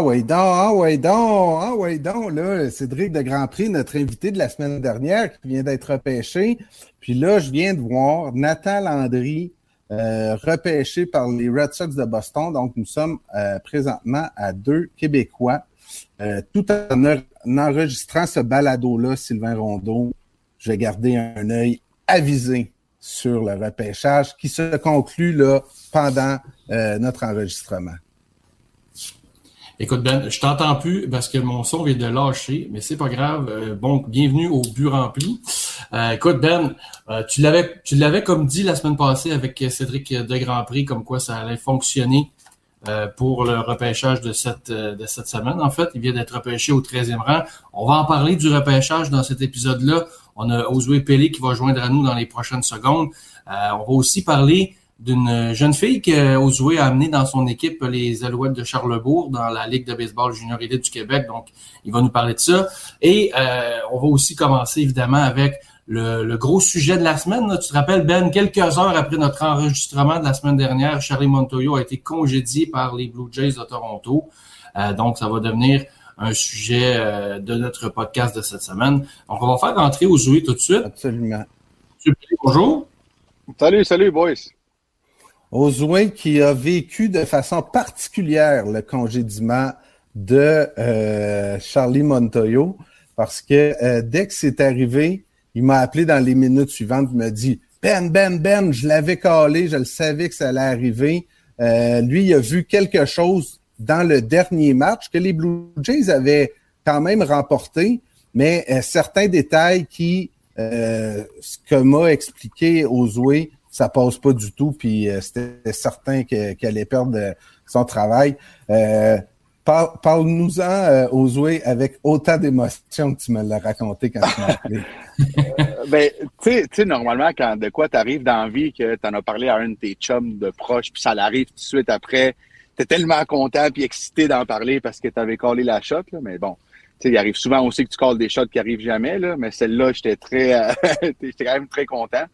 Ah ouais donc, ah ouais donc, ah ouais donc, là, Cédric de Grand Prix, notre invité de la semaine dernière, qui vient d'être repêché. Puis là, je viens de voir Nathan Landry euh, repêché par les Red Sox de Boston. Donc, nous sommes euh, présentement à deux Québécois. Euh, tout en, enregistrant ce balado-là, Sylvain Rondeau, je vais garder un œil avisé sur le repêchage qui se conclut là pendant notre enregistrement. Écoute, Ben, je t'entends plus parce que mon son vient de lâcher, mais c'est pas grave. Euh, bon, bienvenue au but rempli. Euh, écoute, Ben, euh, tu l'avais tu l'avais comme dit la semaine passée avec Cédric de Grand Prix, comme quoi ça allait fonctionner pour le repêchage de cette, de cette semaine. En fait, il vient d'être repêché au 13e rang. On va en parler du repêchage dans cet épisode-là. On a Oswey Pelé qui va joindre à nous dans les prochaines secondes. on va aussi parler d'une jeune fille que Ozoué a amené dans son équipe les Alouettes de Charlebourg dans la Ligue de baseball junior élite du Québec. Donc, il va nous parler de ça. Et euh, on va aussi commencer évidemment avec le, gros sujet de la semaine. Tu te rappelles, Ben, quelques heures après notre enregistrement de la semaine dernière, Charlie Montoyo a été congédié par les Blue Jays de Toronto. Euh, donc, ça va devenir un sujet euh, de notre podcast de cette semaine. Donc, on va faire rentrer Ozoué tout de suite. Absolument. Bonjour. Salut, salut, boys. Ozouin qui a vécu de façon particulière le congédiement de euh, Charlie Montoyo parce que euh, dès que c'est arrivé, il m'a appelé dans les minutes suivantes, il m'a dit Ben, Ben, Ben, je l'avais calé, je le savais que ça allait arriver. Euh, lui, il a vu quelque chose dans le dernier match que les Blue Jays avaient quand même remporté, mais certains détails qui, ce que m'a expliqué Ozoué, ça passe pas du tout, puis euh, c'était certain qu'elle allait perdre euh, son travail. Euh, Parle-nous-en, Ozoué, avec autant d'émotion que tu me l'as raconté quand tu m'as appelé. ben, tu sais, normalement, quand de quoi tu arrives dans la vie, que tu en as parlé à un de tes chums de proche, puis ça l'arrive tout de suite après, tu es tellement content puis excité d'en parler parce que tu avais collé la shot, là, mais bon, il arrive souvent aussi que tu calls des shots qui arrivent jamais, mais celle-là, j'étais très, euh, j'étais quand même très content.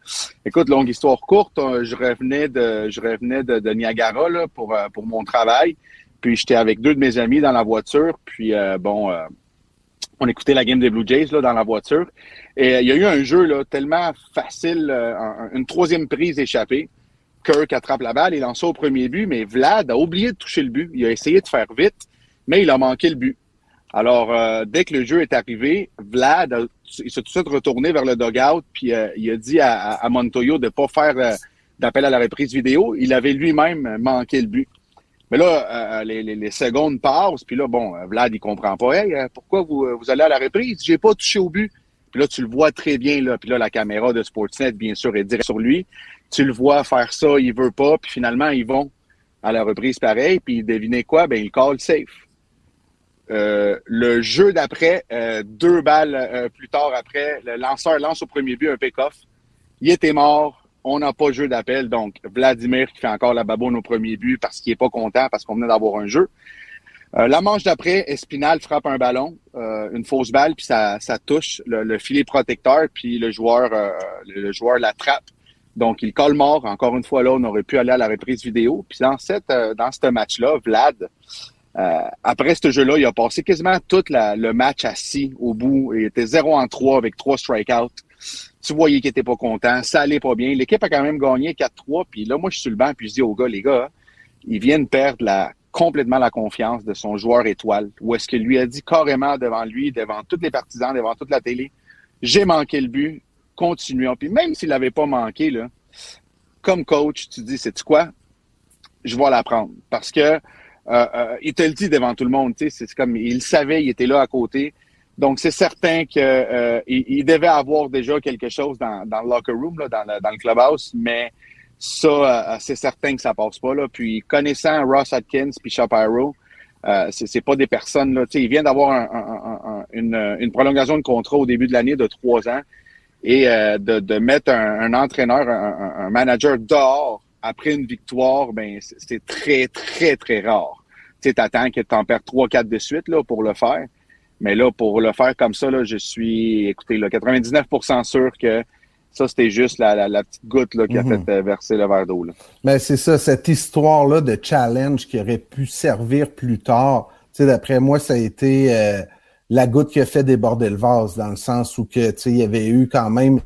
Écoute, longue histoire courte, euh, je revenais de, je revenais de, Niagara pour, euh, pour mon travail. Puis j'étais avec deux de mes amis dans la voiture. Puis bon, on écoutait la game des Blue Jays là, dans la voiture. Et il y a eu un jeu là, tellement facile, une troisième prise échappée. Kirk attrape la balle, il lance au premier but, mais Vlad a oublié de toucher le but. Il a essayé de faire vite, mais il a manqué le but. Alors, euh, dès que le jeu est arrivé, Vlad, il s'est tout de suite retourné vers le dugout, puis euh, il a dit à, Montoyo de ne pas faire euh, d'appel à la reprise vidéo. Il avait lui-même manqué le but. Mais là, les, secondes passent, puis là, bon, Vlad, il comprend pas. Hey, pourquoi vous, allez à la reprise? J'ai pas touché au but. Puis là, tu le vois très bien, là. Puis là, la caméra de Sportsnet, bien sûr, est direct sur lui. Tu le vois faire ça, il veut pas, puis finalement, ils vont à la reprise pareil, puis devinez quoi? Ben, il call safe. Euh, le jeu d'après, euh, deux balles euh, plus tard après, le lanceur lance au premier but un pick-off. Il était mort. On n'a pas de jeu d'appel. Donc, Vladimir qui fait encore la baboune au premier but parce qu'il est pas content parce qu'on venait d'avoir un jeu. la manche d'après, Espinal frappe un ballon, une fausse balle, puis ça, touche le, filet protecteur, puis le joueur, le joueur l'attrape. Donc, il colle mort. Encore une fois, là, on aurait pu aller à la reprise vidéo. Puis dans cette, dans ce match-là, Vlad, euh, après ce jeu-là, il a passé quasiment tout le match assis au bout. Il était 0 en 3 avec 3 strikeouts. Tu voyais qu'il était pas content. Ça allait pas bien. L'équipe a quand même gagné 4-3. Puis là, moi, je suis sur le banc puis je dis aux gars, les gars, ils viennent perdre la, complètement la confiance de son joueur étoile. Ou est-ce que lui a dit carrément devant lui, devant tous les partisans, devant toute la télé, j'ai manqué le but, continuons. Puis même s'il n'avait pas manqué, là, comme coach, tu dis, c'est quoi? Je vais l'apprendre. Parce que il te le dit devant tout le monde, c'est comme il savait, il était là à côté. Donc c'est certain que euh, il, devait avoir déjà quelque chose dans, dans le locker room, là, dans, le, dans le clubhouse, mais ça, c'est certain que ça passe pas là. Puis connaissant Ross Atkins puis Shapiro, euh, c'est pas des personnes là. Tu sais, il vient d'avoir un, une, une, prolongation de contrat au début de l'année de trois ans et de, de, mettre un, entraîneur, un, manager dehors après une victoire, ben c'est très, très, très rare. Tu sais, t'attends que tu en perds 3-4 de suite là, pour le faire. Mais là, pour le faire comme ça, là, je suis, écoutez, là, 99% sûr que ça, c'était juste la, la, petite goutte là, qui a mhm. fait euh, verser le verre d'eau. Mais c'est ça, cette histoire-là de challenge qui aurait pu servir plus tard. sais, d'après moi, ça a été euh, la goutte qui a fait déborder le vase, dans le sens où que, il y avait eu quand même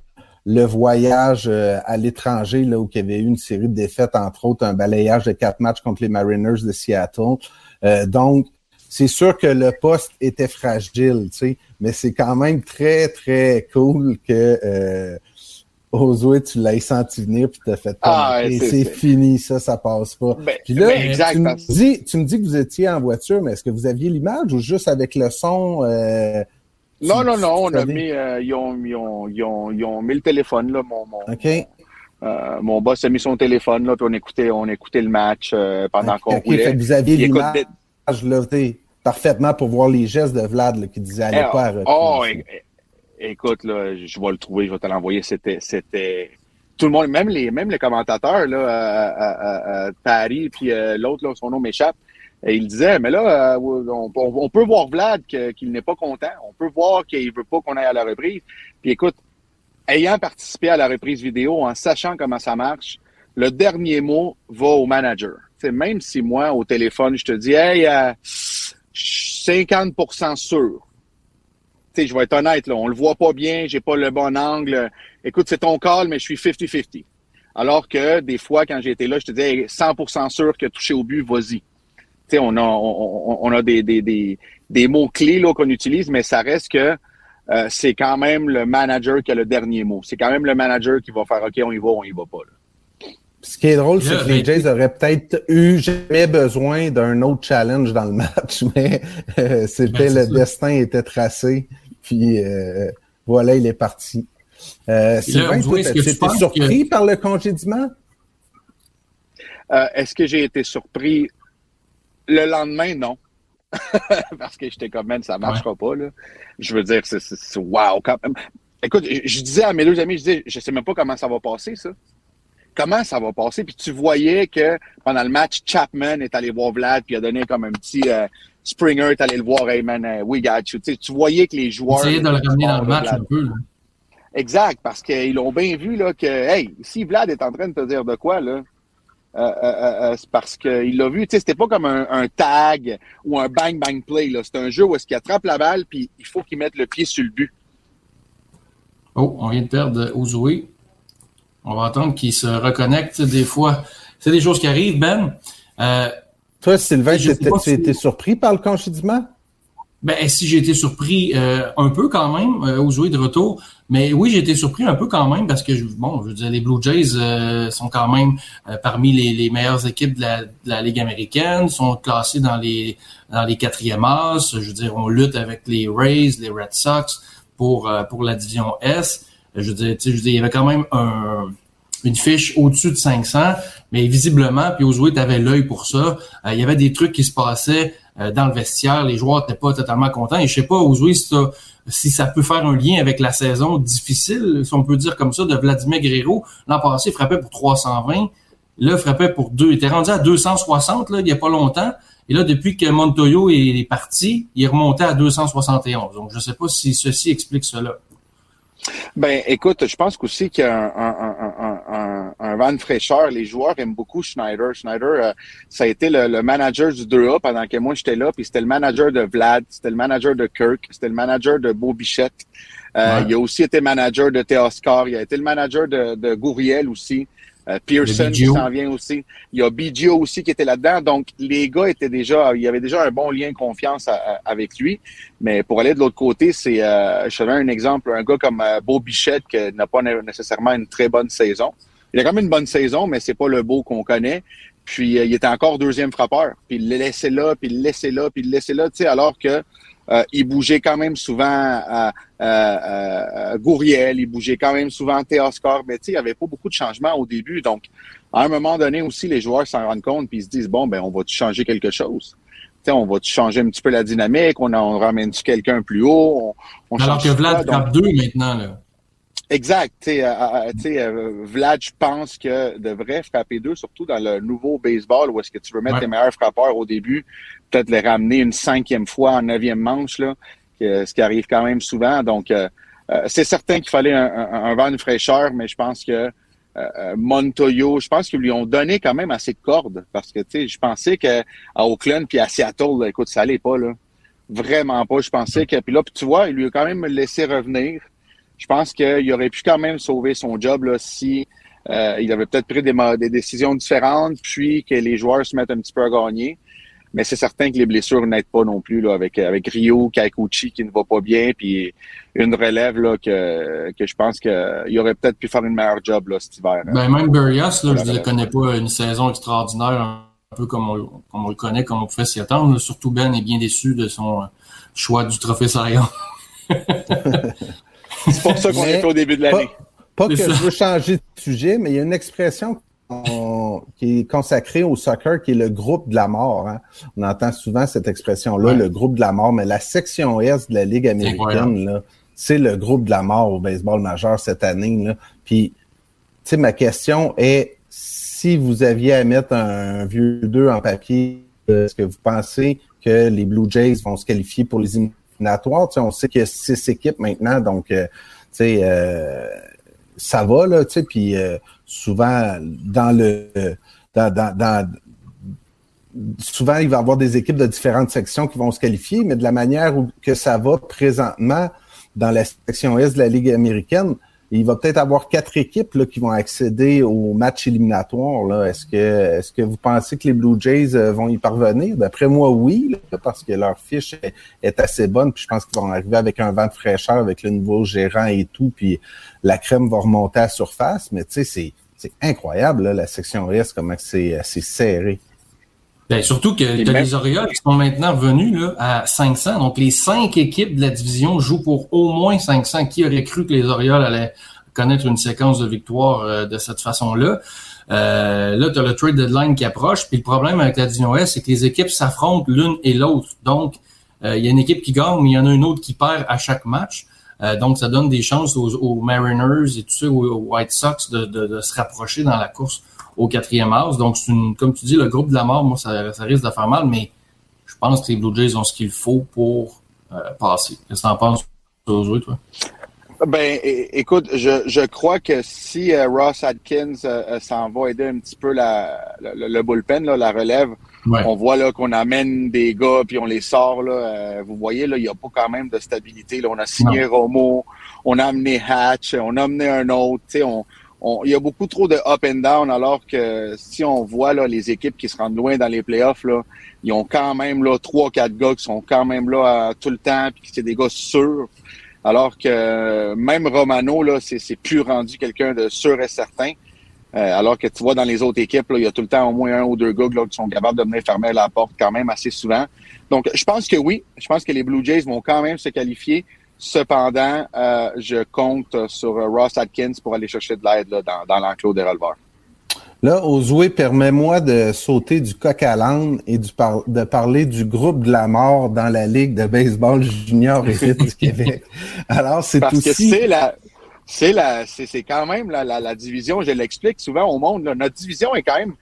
le voyage euh, à l'étranger, là, où il y avait eu une série de défaites, entre autres un balayage de quatre matchs contre les Mariners de Seattle. Euh, donc, c'est sûr que le poste était fragile, tu sais, mais c'est quand même très, très cool que euh, Ozoué, tu l'as senti venir puis t'as fait ah, c'est fini, ça, ça passe pas. Ben, puis là, ben, exact, tu, me dis, tu me dis que vous étiez en voiture, mais est-ce que vous aviez l'image ou juste avec le son? Euh, non, non, non, on a mis, euh, ils, ont, ils, ont, ils, ont, ils ont mis le téléphone, là, mon, mon, euh, mon boss a mis son téléphone, là, puis on écoutait, on écoutait le match euh, pendant qu'on OK, roulait. fait que vous aviez écoute, l'image t'sais, parfaitement pour voir les gestes de Vlad là, qui disait allez Eh, pas à reprise. Oh, écoute, là, je vais le trouver, je vais te l'envoyer. C'était, c'était tout le monde, même les, même les commentateurs, là, Paris, puis l'autre, là, son nom m'échappe. Et il disait, mais là, euh, on, peut voir Vlad qu'il n'est pas content. On peut voir qu'il veut pas qu'on aille à la reprise. Puis écoute, ayant participé à la reprise vidéo, en sachant comment ça marche, le dernier mot va au manager. Tu sais, même si moi, au téléphone, je te dis, hey, euh, je suis 50% sûr. Je vais être honnête, là, on le voit pas bien, j'ai pas le bon angle. Écoute, c'est ton call, mais je suis 50-50. Alors que des fois, quand j'ai été là, je te disais hey, 100% sûr que toucher au but, vas-y. Tu sais, on a, on, a des, des, des, des mots-clés là, qu'on utilise, mais ça reste que euh, c'est quand même le manager qui a le dernier mot. C'est quand même le manager qui va faire OK, on y va, on y va pas. là. Ce qui est drôle, c'est que les Jays auraient peut-être eu jamais besoin d'un autre challenge dans le match, mais euh, c'était Ben, le ça. destin était tracé. Puis euh, voilà, il est parti. Euh, Sylvain, que tu surpris par le congédiement? Euh, Est-ce que j'ai été surpris? Le lendemain? Non. Parce que j'étais comme, man, ça marchera pas, là. Je veux dire, c'est, wow, quand même. Écoute, je, je disais à mes deux amis, je disais, je sais même pas comment ça va passer, ça. Comment ça va passer? Puis tu voyais que pendant le match, Chapman est allé voir Vlad, puis il a donné comme un petit euh, Springer est allé le voir, hey man, euh, we got you. Tu voyais que les joueurs. Essayer de le ramener dans le match Vlad. un peu. là. Exact, parce qu'ils l'ont bien vu là, que hey, si Vlad est en train de te dire de quoi, là, euh, euh, euh, c'est parce qu'il l'a vu. Tu sais, c'était pas comme un, un tag ou un bang bang play. Là. C'est un jeu où est-ce qu'il attrape la balle puis il faut qu'il mette le pied sur le but. Oh, on vient de perdre Ozoué. On va attendre qu'il se reconnecte. Des fois, c'est des choses qui arrivent, Ben. Euh, Toi, Sylvain, tu si- étais surpris par le congédiement? Ben, si j'ai été surpris euh, un peu quand même, euh, Ozoué de retour, mais oui, j'ai été surpris un peu quand même parce que, bon, je veux dire, les Blue Jays euh, sont quand même euh, parmi les, les meilleures équipes de la, de la Ligue américaine, sont classés dans les dans les quatrièmes as. Je veux dire, on lutte avec les Rays, les Red Sox pour euh, pour la division S. Je veux dire, tu je veux dire, il y avait quand même un une fiche au-dessus de 500, mais visiblement, puis Ozoué avait l'œil pour ça. Euh, il y avait des trucs qui se passaient dans le vestiaire, les joueurs n'étaient pas totalement contents. Et je sais pas, Ozoué, si, ça peut faire un lien avec la saison difficile, si on peut dire comme ça, de Vladimir Guerrero. L'an passé, il frappait pour 320. Là, il frappait pour deux. Il était rendu à 260 là, il y a pas longtemps. Et là, depuis que Montoyo est, parti, il est remonté à 271. Donc, je sais pas si ceci explique cela. Ben, écoute, je pense qu'aussi qu'il y a un, un vent de fraîcheur. Les joueurs aiment beaucoup Schneider. Schneider, euh, ça a été le, le manager du 2A pendant que moi j'étais là, puis c'était le manager de Vlad, c'était le manager de Kirk, c'était le manager de Beau Bichette. Euh, Ouais. Il a aussi été manager de Théoscar, il a été le manager de, de Gouriel aussi. Euh, Pearson qui s'en vient aussi. Il y a BGO aussi qui était là-dedans. Donc, les gars étaient déjà, il y avait déjà un bon lien de confiance à- à- avec lui. Mais pour aller de l'autre côté, c'est, euh, je te donne un exemple, un gars comme Beau Bichette qui n'a pas né- nécessairement une très bonne saison. Il a quand même une bonne saison, mais c'est pas le beau qu'on connaît. Puis euh, il était encore deuxième frappeur. Puis il le laissait là, puis il le laissait là, puis il le laissait là, tu sais, alors que euh, il bougeait quand même souvent à, à- à Gouriel, il bougeait quand même souvent à Théoscar, mais tu sais, il n'y avait pas beaucoup de changements au début. Donc, à un moment donné aussi, les joueurs s'en rendent compte puis ils se disent, bon, ben on va changer quelque chose? Tu sais, on va changer un petit peu la dynamique? On, on ramène-tu quelqu'un plus haut? On, on Alors que Vlad frappe deux maintenant. Là. Exact. Tu sais, euh, euh, sais, euh, Vlad, je pense que devrait frapper deux, surtout dans le nouveau baseball où est-ce que tu veux mettre Ouais. tes meilleurs frappeurs au début, peut-être les ramener une cinquième fois en neuvième manche, là, que- ce qui arrive quand même souvent. Donc, euh, euh, c'est certain qu'il fallait un, un, un vent de fraîcheur, mais je pense que Montoyo, je pense qu'ils lui ont donné quand même assez de cordes parce que tu sais, je pensais que à Oakland puis à Seattle, écoute, ça allait pas là, vraiment pas. Je pensais que puis là, tu vois, il lui a quand même laissé revenir. Je pense qu'il aurait pu quand même sauver son job là si il avait peut-être pris des, des, décisions différentes, puis que les joueurs se mettent un petit peu à gagner. Mais c'est certain que les blessures n'aident pas non plus là, avec, avec Rio, Kaikuchi qui ne va pas bien, puis une relève là, que, que je pense qu'il aurait peut-être pu faire une meilleure job là, cet hiver. Ben, même Burias, là, je ne connais pas une saison extraordinaire, un peu comme on, comme on le connaît, comme on pouvait s'y attendre. Surtout Ben est bien déçu de son choix du trophée Sarion. c'est pour ça qu'on est au début de l'année. Pas, pas que je veux changer de sujet, mais il y a une expression qui est consacré au soccer, qui est le groupe de la mort. Hein. On entend souvent cette expression-là, le groupe de la mort, mais la section S de la Ligue américaine, c'est le groupe de la mort au baseball majeur cette année. Là. Puis, tu sais, ma question est, si vous aviez à mettre un vieux 2 en papier, est-ce que vous pensez que les Blue Jays vont se qualifier pour les on sait qu'il y a six équipes maintenant, donc, euh, euh, ça va, là, puis euh, souvent, dans le... Souvent, il va y avoir des équipes de différentes sections qui vont se qualifier, mais de la manière où, que ça va présentement dans la section S de la Ligue américaine, il va peut-être avoir quatre équipes qui vont accéder au match éliminatoire. Est-ce que est-ce que vous pensez que les Blue Jays euh, vont y parvenir? D'après moi, oui, parce que leur fiche est, assez bonne. Puis je pense qu'ils vont arriver avec un vent de fraîcheur, avec le nouveau gérant et tout, puis la crème va remonter à la surface. Mais tu sais, c'est incroyable, là, la section S, comment c'est serré. Ben, surtout que tu as les Orioles qui sont maintenant revenus là, à 500. Donc, les cinq équipes de la division jouent pour au moins 500. Qui aurait cru que les Orioles allaient connaître une séquence de victoires euh, de cette façon-là? Euh, là, tu as le trade deadline qui approche. Puis le problème avec la division S, c'est que les équipes s'affrontent l'une et l'autre. Donc, euh, il y a une équipe qui gagne, mais il y en a une autre qui perd à chaque match. donc, ça donne des chances aux, Mariners et tout ça, aux, White Sox de, de se rapprocher dans la course au quatrième house. Donc, c'est une, comme tu dis, le groupe de la mort, moi, ça, risque de faire mal, mais je pense que les Blue Jays ont ce qu'il faut pour euh, passer. Qu'est-ce que tu en penses, toi? Ben, écoute, je, je crois que si euh, Ross Atkins euh, s'en va aider un petit peu la, le, bullpen, là, la relève, on voit là qu'on amène des gars puis on les sort. Là, vous voyez, là, il n'y a pas quand même de stabilité. Là. On a signé Romo, on a amené Hatch, on a amené un autre. On, il y a beaucoup trop de up and down, alors que si on voit là, les équipes qui se rendent loin dans les playoffs, là, ils ont quand même là trois, quatre gars qui sont quand même là tout le temps, puis c'est des gars sûrs. Alors que même Romano, là, c'est plus rendu quelqu'un de sûr et certain. Euh, alors que tu vois dans les autres équipes, là, il y a tout le temps au moins un ou deux gars là, qui sont capables de venir fermer la porte quand même assez souvent. Donc, je pense que oui, je pense que les Blue Jays vont quand même se qualifier. Cependant, euh, je compte sur euh, Ross Atkins pour aller chercher de l'aide dans, dans l'enclos des releveurs. Là, Ozoué, permets-moi de sauter du coq à l'âne et de parler du groupe de la mort dans la Ligue de baseball junior et du Québec. Alors, c'est Parce que c'est la... C'est la, c'est quand même la, la, division, je l'explique souvent au monde, notre division est quand même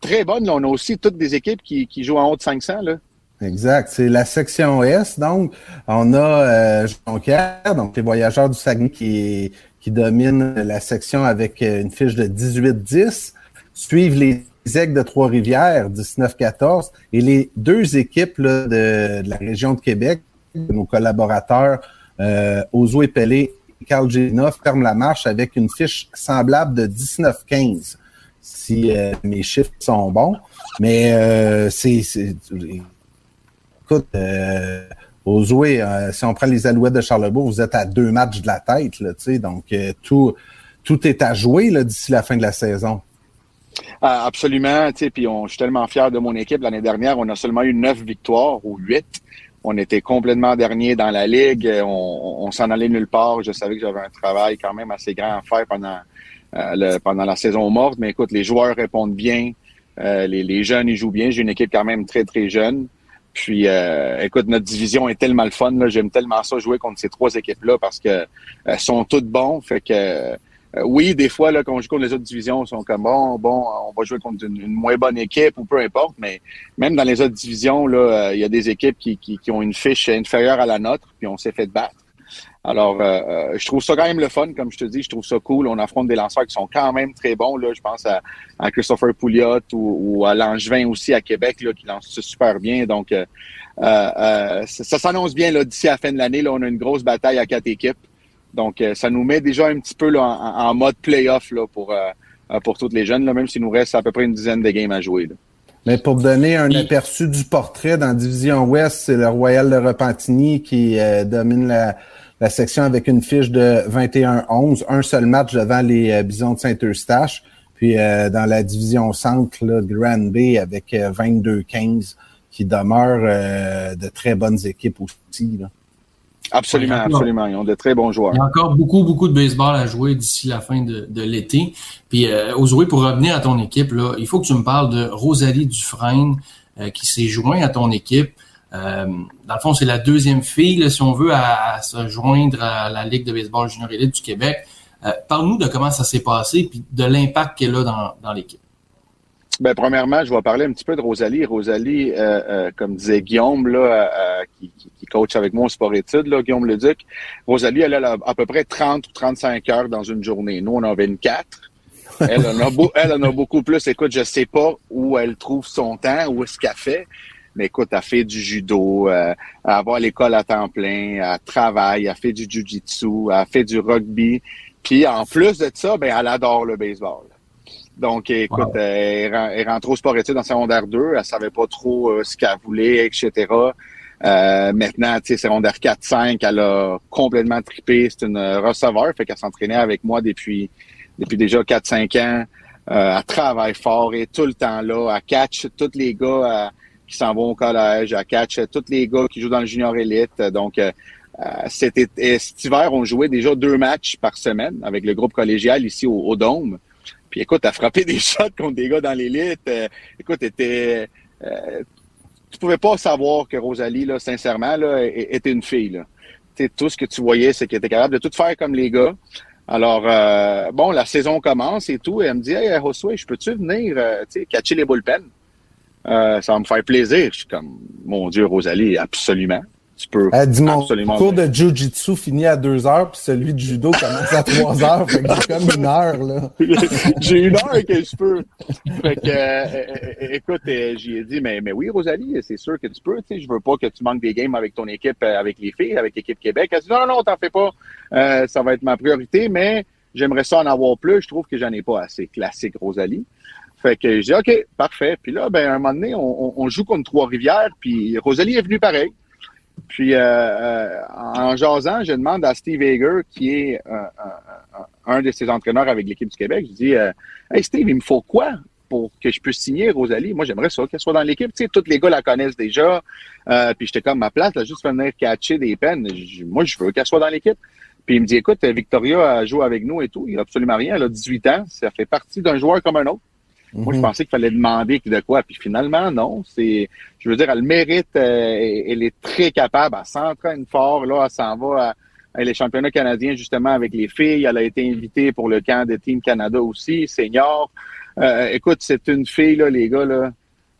très bonne. On a aussi toutes des équipes qui, qui jouent en haut de 500. Là. Exact. C'est la section S. Donc, on a euh, Jonquière, donc les voyageurs du Saguenay qui, qui dominent la section avec euh, une fiche de 18-10. Suivent les Aigles de Trois-Rivières, 19-14. Et les deux équipes de, la région de Québec, nos collaborateurs, euh, Ozo et Pelé et Carl ferment la marche avec une fiche semblable de 19-15, si euh, mes chiffres sont bons. Mais euh, c'est écoute, euh, euh, si on prend les Alouettes de Charlebourg, vous êtes à deux matchs de la tête, là, donc euh, tout, tout est à jouer d'ici la fin de la saison. Ah, absolument, puis je suis tellement fier de mon équipe. L'année dernière, on a seulement eu neuf victoires ou huit. On était complètement dernier dans la ligue. On, s'en allait nulle part. Je savais que j'avais un travail quand même assez grand à faire pendant la saison morte. Mais écoute, les joueurs répondent bien. les, les, jeunes, ils jouent bien. J'ai une équipe quand même très, très jeune. Puis, euh, écoute, notre division est tellement le fun. J'aime tellement ça jouer contre ces trois équipes-là parce que euh, sont toutes bons. Fait que euh, oui, des fois, là, quand on joue contre les autres divisions, ils sont comme bon, bon, on va jouer contre une, moins bonne équipe ou peu importe. Mais même dans les autres divisions, là, il y a des équipes qui, qui, qui, ont une fiche inférieure à la nôtre, puis on s'est fait battre. Alors, je trouve ça quand même le fun, comme je te dis, je trouve ça cool. On affronte des lanceurs qui sont quand même très bons. Là. Je pense à, Christopher Pouliot ou, à Langevin aussi à Québec, là, qui lance super bien. Donc, ça, s'annonce bien d'ici à la fin de l'année. Là, on a une grosse bataille à quatre équipes. Donc, ça nous met déjà un petit peu là, en, mode playoff là, pour, pour toutes les jeunes, là, même s'il nous reste à peu près une dizaine de games à jouer. Là. Mais pour donner un aperçu du portrait dans Division Ouest, c'est le Royal de Repentigny qui euh, domine la, section avec une fiche de 21-11, un seul match devant les euh, Bisons de Saint-Eustache. Puis euh, dans la division centre, là, Grand Bay avec 22-15 qui demeure de très bonnes équipes aussi. Là. Absolument, absolument. Ils ont de très bons joueurs. Il y a encore beaucoup, beaucoup de baseball à jouer d'ici la fin de, l'été. Puis, euh, pour revenir à ton équipe, là, il faut que tu me parles de Rosalie Dufresne euh, qui s'est joint à ton équipe. Euh, dans le fond, c'est la deuxième fille, si on veut, à, se joindre à la Ligue de baseball junior élite du Québec. Euh, parle-nous de comment ça s'est passé puis de l'impact qu'elle a dans, l'équipe. Ben, premièrement, je vais parler un petit peu de Rosalie. Rosalie, euh, comme disait Guillaume, là, euh, qui, qui, coach avec moi au sport-études, là, Guillaume Leduc. Rosalie, elle a à peu près 30 ou 35 heures dans une journée. Nous, on en a 24. Elle en a, beaucoup plus. Écoute, je sais pas où elle trouve son temps, où est-ce qu'elle fait. Mais écoute, elle fait du judo, elle va à l'école à temps plein, elle travaille, elle fait du jujitsu, elle fait du rugby. Puis en plus de ça, ben, elle adore le baseball. Donc, écoute, elle, elle rentre au sport études en secondaire 2. Elle savait pas trop euh, ce qu'elle voulait, etc. Euh, maintenant, tu sais, secondaire 4-5, elle a complètement trippé. C'est une receveur, fait qu'elle s'entraînait avec moi depuis depuis déjà 4-5 ans. Euh, elle travaille fort et tout le temps là. Elle catch tous les gars qui s'en vont au collège. Elle catch tous les gars qui jouent dans le junior élite. Donc, euh, cet, cet, hiver, on jouait déjà deux matchs par semaine avec le groupe collégial ici au, au Dôme. Puis écoute, t'as frappé des shots contre des gars dans l'élite. Euh, écoute, était, euh, tu pouvais pas savoir que Rosalie, là, sincèrement, là, était une fille. Là. tout ce que tu voyais, c'est qu'elle était capable de tout faire comme les gars. Alors, euh, bon, la saison commence et tout, et elle me dit, hey, Josué, je peux-tu venir, euh, catcher les bullpens? Euh, ça va me faire plaisir. Je suis comme, mon Dieu, Rosalie, absolument. Tu peux Elle dit, mon cours de Jiu-Jitsu finit à deux heures, puis celui de judo commence à trois heures. Fait que j'ai comme une heure, là. j'ai une heure que je peux. Fait que, euh, écoute, euh, j'y ai dit, mais, mais oui, Rosalie, c'est sûr que tu peux. Tu sais, je veux pas que tu manques des games avec ton équipe, euh, avec les filles, avec l'équipe Québec. Elle dit, non, non, t'en fais pas. ça va être ma priorité, mais j'aimerais ça en avoir plus. Je trouve que j'en ai pas assez. Classique, Rosalie. Fait que j'ai dit, OK, parfait. Puis là, ben, un moment donné, on, joue contre Trois-Rivières, puis Rosalie est venue pareil. Puis euh, euh, en jasant, je demande à Steve Hager, qui est euh, un de ses entraîneurs avec l'équipe du Québec, je dis Hey Steve, il me faut quoi pour que je puisse signer Rosalie? Moi, j'aimerais ça qu'elle soit dans l'équipe. Tu sais, tous les gars la connaissent déjà. puis j'étais comme ma place, là, juste venir catcher des peines. moi, je veux qu'elle soit dans l'équipe. Puis il me dit Écoute, Victoria joue avec nous et tout. Il n'y a absolument rien. Elle a 18 ans. Ça fait partie d'un joueur comme un autre. Moi, je mhm. pensais qu'il fallait demander de quoi. Puis finalement, non. C'est, je veux dire, elle mérite. Euh, elle est très capable. Elle s'entraîne fort. Là, elle s'en va à, les championnats canadiens justement avec les filles. Elle a été invitée pour le camp de Team Canada aussi, senior. Euh, écoute, c'est une fille là, les gars là.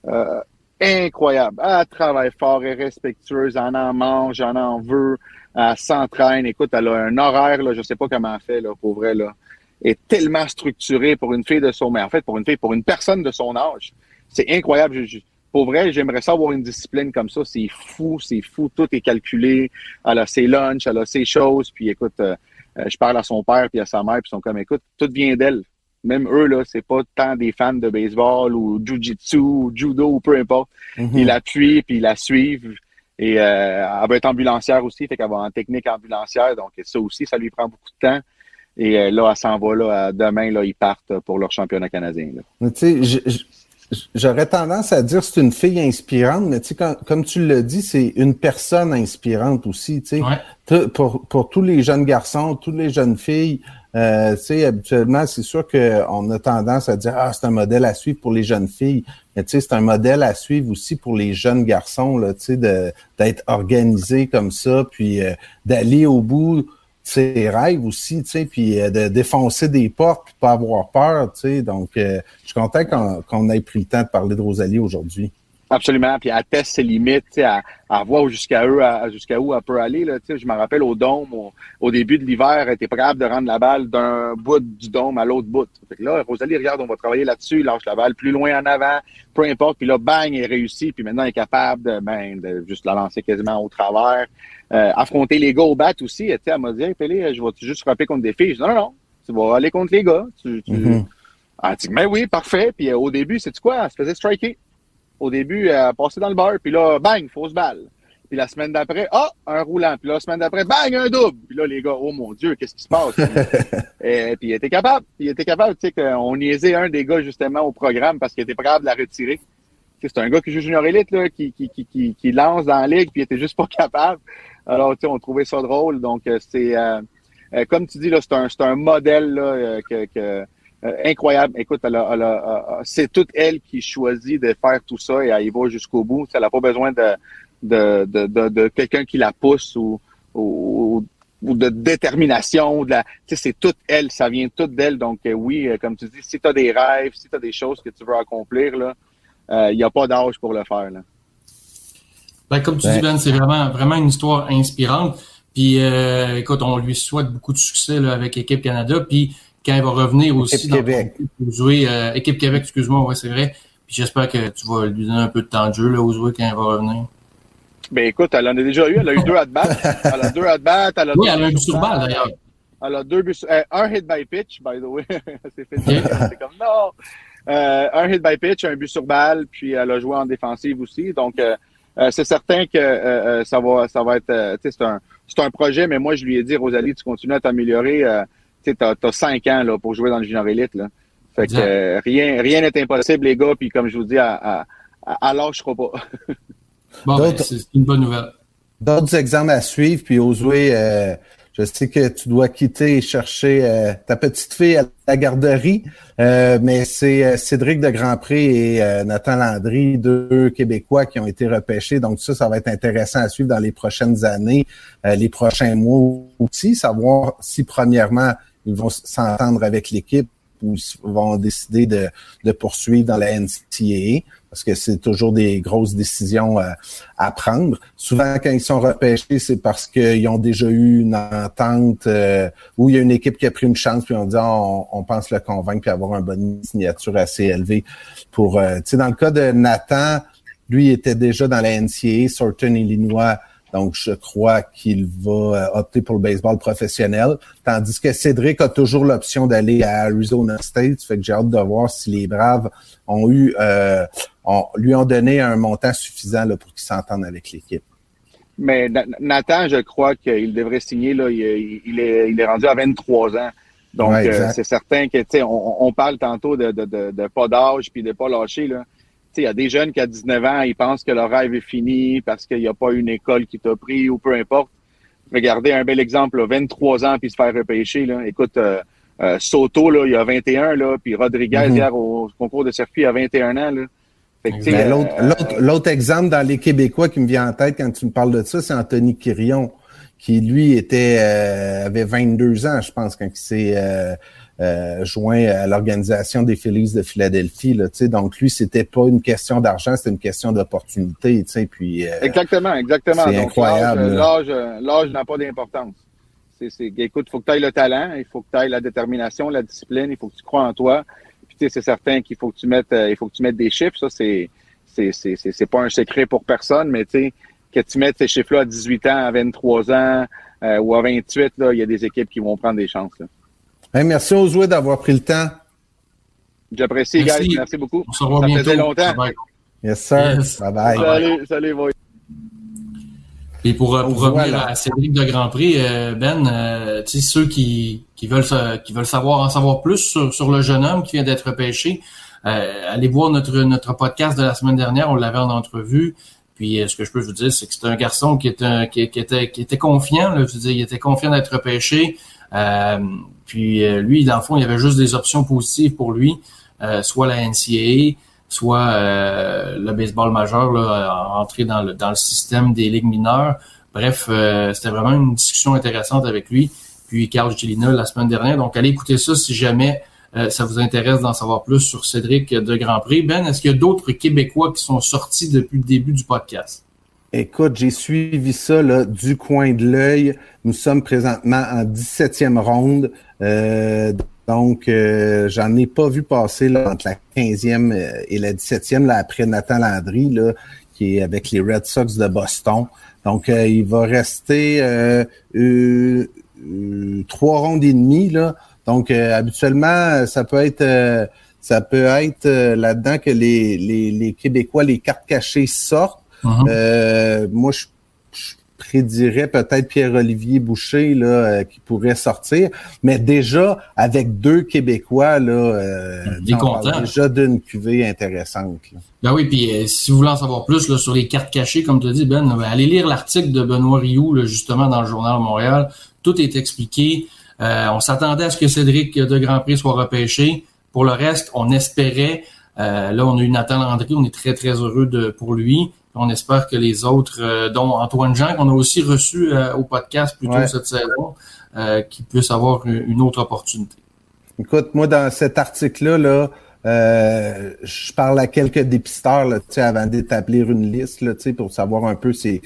Euh, incroyable. Elle travaille fort, elle est respectueuse, elle en mange, elle en veut, elle s'entraîne. Écoute, elle a un horaire, là, je sais pas comment elle fait, là, pour vrai, là est tellement structuré pour une fille de son, mais en fait, pour une fille, pour une personne de son âge. C'est incroyable. pour vrai, j'aimerais ça avoir une discipline comme ça. C'est fou, c'est fou. Tout est calculé. Elle a ses lunchs, elle a ses choses. Puis écoute, euh, euh, je parle à son père puis à sa mère, puis ils sont comme, écoute, tout vient d'elle. Même eux, là, c'est pas tant des fans de baseball ou jujitsu ou judo ou peu importe. Mm-hmm. Ils l'appuient puis ils la suivent. Et euh, elle va être ambulancière aussi, fait qu'elle va en technique ambulancière. Donc ça aussi, ça lui prend beaucoup de temps. Et euh, là, elle s'en va. Là, demain, là, ils partent pour leur championnat canadien. Tu sais, j'aurais tendance à dire que c'est une fille inspirante, mais tu sais, comme tu l'as dit, c'est une personne inspirante aussi. Tu sais, pour, pour tous les jeunes garçons, toutes les jeunes filles, euh, tu sais, habituellement, c'est sûr qu'on a tendance à dire ah c'est un modèle à suivre pour les jeunes filles, mais tu sais, c'est un modèle à suivre aussi pour les jeunes garçons là, tu sais, d'être organisé comme ça, puis euh, d'aller au bout ses rêves aussi, tu sais, euh, de défoncer des portes, puis pas avoir peur, tu sais. Donc, euh, je suis content qu'on ait pris le temps de parler de Rosalie aujourd'hui. Absolument. Puis elle teste ses limites, à, à voir jusqu'à eux, jusqu'à où elle peut aller. Là, je me rappelle au dôme, au, début de l'hiver, elle était pas capable de rendre la balle d'un bout du dôme à l'autre bout. Fait que là, Rosalie, regarde, on va travailler là-dessus, lâche la balle plus loin en avant, peu importe. Puis là, bang, elle réussit. Puis maintenant, elle est capable de, ben, de juste la lancer quasiment au travers. Euh, affronter les gars au bat aussi. Elle m'a dit, hey, Pélé, je vais juste frapper contre des filles? Je dis, non, non, non, tu vas aller contre les gars. Tu, tu... Mm-hmm. Elle dit, mais oui, parfait. Puis euh, au début, c'est quoi? Elle se faisait striker au début, elle passait dans le bar, puis là, bang, fausse balle. Puis la semaine d'après, ah, un roulant. Puis la semaine d'après, bang, un double. Puis là, les gars, oh mon Dieu, qu'est-ce qui se passe? et, puis il était capable. Il était capable, tu sais, qu'on niaisait un des gars justement au programme parce qu'il était pas capable de la retirer. C'est un gars qui joue junior élite, là, qui, qui, qui, qui, lance dans la ligue, puis il était juste pas capable. Alors, tu sais, on trouvait ça drôle. Donc, euh, c'est, euh, euh, comme tu dis, là, c'est un, c'est un modèle, là, que, que euh, incroyable. Écoute, c'est toute elle qui choisit de faire tout ça et elle y va jusqu'au bout. Elle n'a pas besoin de, de, de, de, quelqu'un qui la pousse ou, ou, de détermination. De la, c'est toute elle, ça vient toute d'elle. Donc euh, oui, euh, comme tu dis, si tu as des rêves, si tu as des choses que tu veux accomplir, là, il n'y a pas d'âge pour le faire. Là. Ben, comme tu dis, Ben, c'est vraiment, vraiment une histoire inspirante. Puis, écoute, on lui souhaite beaucoup de succès là, avec Équipe Canada. Puis, quand il va revenir aussi équipe Québec. pour jouer euh, équipe Québec, excuse-moi, ouais, c'est vrai. Puis j'espère que tu vas lui donner un peu de temps de jeu là, jouer quand il va revenir. Ben écoute, elle en a déjà eu, elle a eu deux at-bats. Elle a deux at-bats. Elle a oui, elle a un but sur balle d'ailleurs. Elle a deux buts, euh, un hit by pitch, by the way. c'est fait c'est comme non. Euh, un hit by pitch, un but sur balle, puis elle a joué en défensive aussi. Donc euh, euh c'est certain que euh, ça va, ça va être, c'est un, c'est un projet, mais moi je lui ai dit, Rosalie, tu continues à t'améliorer tu as, as, cinq ans là, pour jouer dans le junior élite. Là. Fait que euh, rien rien n'est impossible, les gars. Puis comme je vous dis, à, à, à, l'âge, je crois pas. bon, ben, c'est une bonne nouvelle. D'autres exemples à suivre, puis Osué, euh, je sais que tu dois quitter et chercher euh, ta petite fille à la garderie, euh, mais c'est Cédric de Grandpré et Nathan Landry, deux Québécois qui ont été repêchés. Donc ça, ça va être intéressant à suivre dans les prochaines années, les prochains mois aussi, savoir si premièrement ils vont s'entendre avec l'équipe ou vont décider de, de, poursuivre dans la NCAA parce que c'est toujours des grosses décisions euh, à, prendre. Souvent, quand ils sont repêchés, c'est parce qu'ils ont déjà eu une entente euh, où il y a une équipe qui a pris une chance puis on dit ah, on, pense le convaincre puis avoir une bonne signature assez élevée pour. Euh, tu sais, dans le cas de Nathan, lui il était déjà dans la NCAA, Sorton, Illinois. Donc, je crois qu'il va euh, opter pour le baseball professionnel. Tandis que Cédric a toujours l'option d'aller à Arizona State. Fait que j'ai hâte de voir si les Braves ont eu, euh, lui ont donné un montant suffisant là, pour qu'il s'entende avec l'équipe. Mais Nathan, je crois qu'il devrait signer. Là, il, est, il est rendu à 23 ans. Donc, euh, c'est certain que, tu sais, on, on, parle tantôt de, de, de, de pas d'âge puis de pas lâcher. Là il y a des jeunes qui, à 19 ans, ils pensent que leur rêve est fini parce qu'il n'y a pas une école qui t'a pris ou peu importe. Regardez un bel exemple, 23 ans puis se faire repêcher. Là. Écoute, euh, euh, Soto, là, il a 21, là, puis Rodriguez, mm-hmm. hier, au concours de circuit, a 21 ans. Là. Ben, euh, l'autre exemple dans les Québécois qui me vient en tête quand tu me parles de ça, c'est Anthony Quirion, qui lui était avait 22 ans, je pense, quand il s'est euh, joint à l'organisation des Phillies de Philadelphie. Là, donc lui, c'était pas une question d'argent, c'était une question d'opportunité. Puis euh, exactement, exactement. C'est incroyable. L'âge n'a pas d'importance. C'est, c'est, écoute, il faut que tu ailles le talent, il faut que tu ailles la détermination, la discipline, il faut que tu crois en toi. Puis c'est certain qu'il faut que tu mettes, euh, il faut que tu mettes des chiffres. Ça, c'est, c'est, c'est, c'est, pas un secret pour personne, mais tu sais, que tu mettes ces chiffres-là à 18 ans, à 23 ans ou à 28, là, il y a des équipes qui vont prendre des chances. Là merci aux joueurs d'avoir pris le temps. J'apprécie, guys. Merci beaucoup. On se revoit bientôt. faisait longtemps. Yes, sir. Bye bye. Salut, salut, boy. Et pour, pour revenir à Cédric de Grand Prix, euh, Ben, euh, tu sais, ceux qui, qui, veulent, qui veulent savoir en savoir plus sur, sur le jeune homme qui vient d'être pêché, euh, allez voir notre, notre podcast de la semaine dernière, on l'avait en entrevue. Puis ce que je peux vous dire, c'est que c'est un garçon qui était, qui, était, qui était confiant. Là, je veux dire, il était confiant d'être pêché. Euh, puis euh, lui, dans le fond, il y avait juste des options positives pour lui, euh, soit la NCAA, soit euh, le baseball majeur, entrer dans le, dans le système des ligues mineures. Bref, c'était vraiment une discussion intéressante avec lui. Puis Carl Gilina la semaine dernière. Donc, allez écouter ça si jamais ça vous intéresse d'en savoir plus sur Cédric de Grand Prix. Ben, est-ce qu'il y a d'autres Québécois qui sont sortis depuis le début du podcast? Écoute, j'ai suivi ça là, du coin de l'œil. Nous sommes présentement en 17e ronde. Euh, donc, euh, j'en ai pas vu passer là, entre la 15e euh, et la 17e, là, après Nathan Landry, là, qui est avec les Red Sox de Boston. Donc, il va rester trois rondes et demie. Là. Donc, habituellement, ça peut être ça peut être là-dedans que les, les, les Québécois, les cartes cachées sortent. Uh-huh. Euh, moi, je, prédirais peut-être Pierre-Olivier Boucher là, euh, qui pourrait sortir. Mais déjà, avec deux Québécois, là, euh, déjà d'une cuvée intéressante. Ben oui, puis si vous voulez en savoir plus là, sur les cartes cachées, comme tu as dit, Ben, ben allez lire l'article de Benoît Rioux, justement, dans le Journal de Montréal. Tout est expliqué. on s'attendait à ce que Cédric de Grand Prix soit repêché. Pour le reste, on espérait. là, on a eu Nathan Landry, on est très, très heureux de, pour lui. On espère que les autres, euh, dont Antoine Jean, qu'on a aussi reçu euh, au podcast plus tôt cette saison, euh, qui puissent avoir une, autre opportunité. Écoute, moi, dans cet article-là, là, je parle à quelques dépisteurs là, avant d'établir une liste là, pour savoir un peu c'est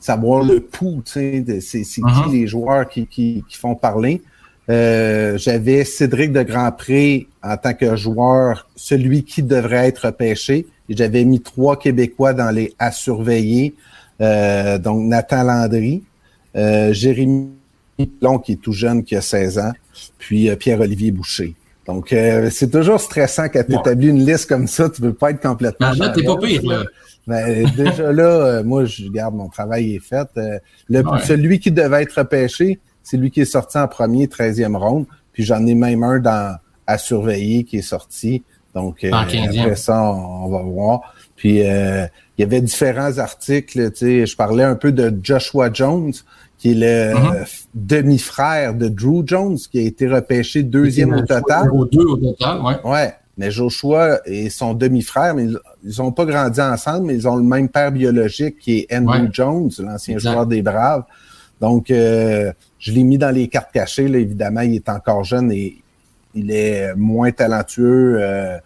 savoir le pouls, c'est qui uh-huh. les joueurs qui, qui, qui font parler. Euh, j'avais Cédric de Grandpré en tant que joueur, celui qui devrait être pêché. J'avais mis trois Québécois dans les à surveiller. Euh, donc Nathan Landry, euh, Jérémy Plon, qui est tout jeune, qui a 16 ans, puis Pierre-Olivier Boucher. Donc, c'est toujours stressant quand tu établis une liste comme ça, tu veux pas être complètement. Ah, là, t'es pas pire, là. Ben, déjà là, moi, je garde mon travail est fait. le, Celui qui devait être pêché, c'est lui qui est sorti en premier, 13e ronde. Puis j'en ai même un dans à surveiller qui est sorti. Donc euh, après ça, on, va voir. Puis euh, il y avait différents articles. Tu sais, je parlais un peu de Joshua Jones, qui est le uh-huh. demi-frère de Drew Jones, qui a été repêché deuxième au total. Deux au total, ouais. Ouais. Mais Joshua et son demi-frère, mais ils n'ont pas grandi ensemble, mais ils ont le même père biologique qui est Andrew Jones, l'ancien joueur des Braves. Donc, euh, je l'ai mis dans les cartes cachées. Là, évidemment, il est encore jeune et il est moins talentueux euh,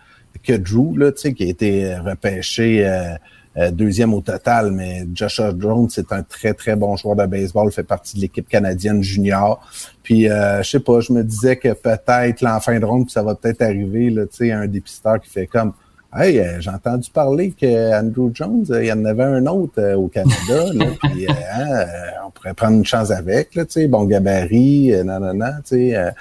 que Drew, là, qui a été repêché euh, deuxième au total. Mais Joshua Jones, c'est un très, très bon joueur de baseball, fait partie de l'équipe canadienne junior. Puis, je sais pas, je me disais que peut-être l'enfin de ronde, ça va peut-être arriver, là, un dépisteur qui fait comme Hey, euh, j'ai entendu parler que Andrew Jones, euh, il y en avait un autre euh, au Canada, là, puis hein, on pourrait prendre une chance avec, là, tu sais, bon gabarit, non, non, non, tu sais,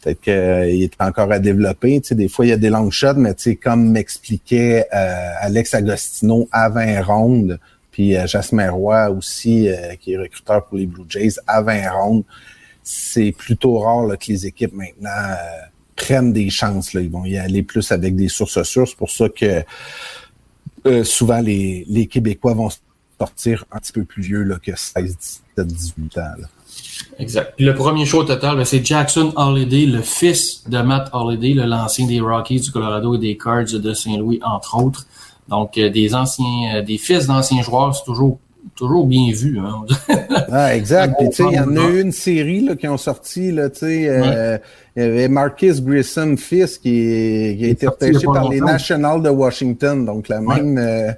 peut-être qu'il est encore à développer, tu sais, des fois il y a des longs shots, mais tu sais, comme m'expliquait Alex Agostino à 20 rondes, puis Jasmin Roy aussi, qui est recruteur pour les Blue Jays, à 20 rondes, c'est plutôt rare là, que les équipes maintenant prennent des chances. Là. Ils vont y aller plus avec des sources sûres. C'est pour ça que euh, souvent les, les, Québécois vont sortir un petit peu plus vieux là, que 16, 17, 18 ans. Exact. le premier show total, ben, c'est Jackson Holiday, le fils de Matt Holiday, l'ancien des Rockies du Colorado et des Cards de Saint-Louis, entre autres. Donc, euh, des anciens, euh, des fils d'anciens joueurs, c'est toujours toujours bien vu. Hein. ah, exact. Puis, tu sais, il y en a eu une série là, qui ont sorti, là, tu sais, euh, il y avait Marcus Grissom fils qui, qui a été repêché par les Nationals de Washington. Donc, la même... Euh,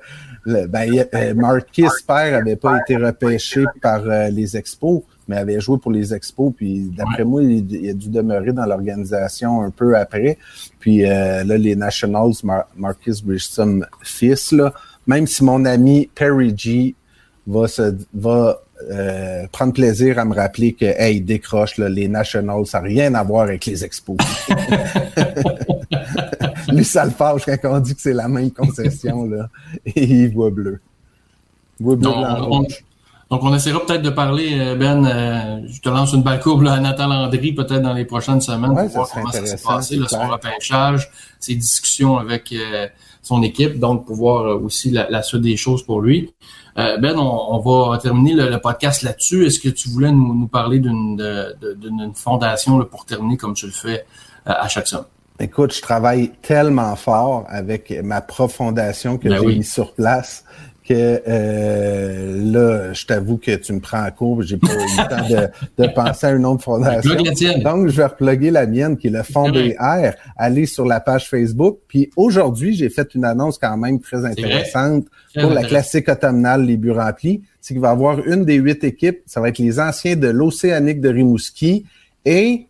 ben, euh, Marquis père avait pas été repêché par les Expos, mais avait joué pour les Expos. Puis d'après moi, il, a dû demeurer dans l'organisation un peu après. Puis là, les Nationals, Marcus Grissom fils, là, même si mon ami Perry G va se va euh, prendre plaisir à me rappeler que hey, décroche les Nationals, ça n'a rien à voir avec les expos. Lui, ça le fâche quand on dit que c'est la même concession, là. Et il voit bleu. Il voit bleu donc, on, essaiera peut-être de parler, euh, Ben, euh, je te lance une balle courbe à Nathan Landry, peut-être dans les prochaines semaines, pour voir comment ça s'est passé, là, son repêchage, ses discussions avec son équipe, donc pour voir aussi la, la suite des choses pour lui. Euh, ben, on, va terminer le, podcast là-dessus. Est-ce que tu voulais nous, parler d'une fondation pour terminer comme tu le fais euh, à chaque semaine? Écoute, je travaille tellement fort avec ma prof fondation que ben j'ai mis sur place. Que euh, là, je t'avoue que tu me prends en cours, j'ai pas eu le temps de, de, penser à une autre fondation. Donc, je vais reploguer la mienne, qui est le Fond BR. Allez sur la page Facebook. Puis aujourd'hui, j'ai fait une annonce quand même très intéressante pour la classique automnale Les Buts remplis. C'est qu'il va y avoir une des huit équipes. Ça va être les anciens de l'Océanique de Rimouski et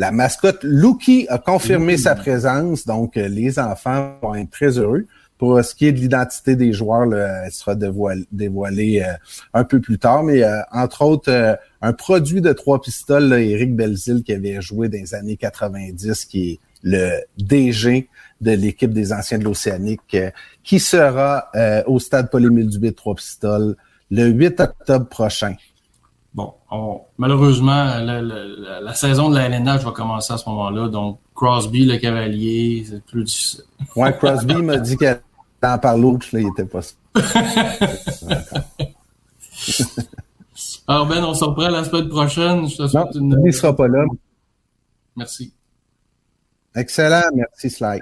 la mascotte Lucky a confirmé sa présence, donc euh, les enfants vont être très heureux. Pour ce qui est de l'identité des joueurs, elle sera dévoilée, euh, un peu plus tard, mais euh, entre autres, un produit de trois pistoles, Eric Belzil, qui avait joué dans les années 90, qui est le DG de l'équipe des anciens de l'Océanique, qui sera au stade Polémile du trois pistoles le 8 octobre prochain. Bon, malheureusement, la, saison de la LNH va commencer à ce moment-là. Donc, Crosby, le cavalier, c'est plus difficile. Ouais, Crosby m'a dit qu'elle en parle l'autre, là, il était pas Alors, Ben, on se reprend la semaine prochaine. Je te souhaite non, une... Il sera pas là. Merci. Excellent. Merci, Sly.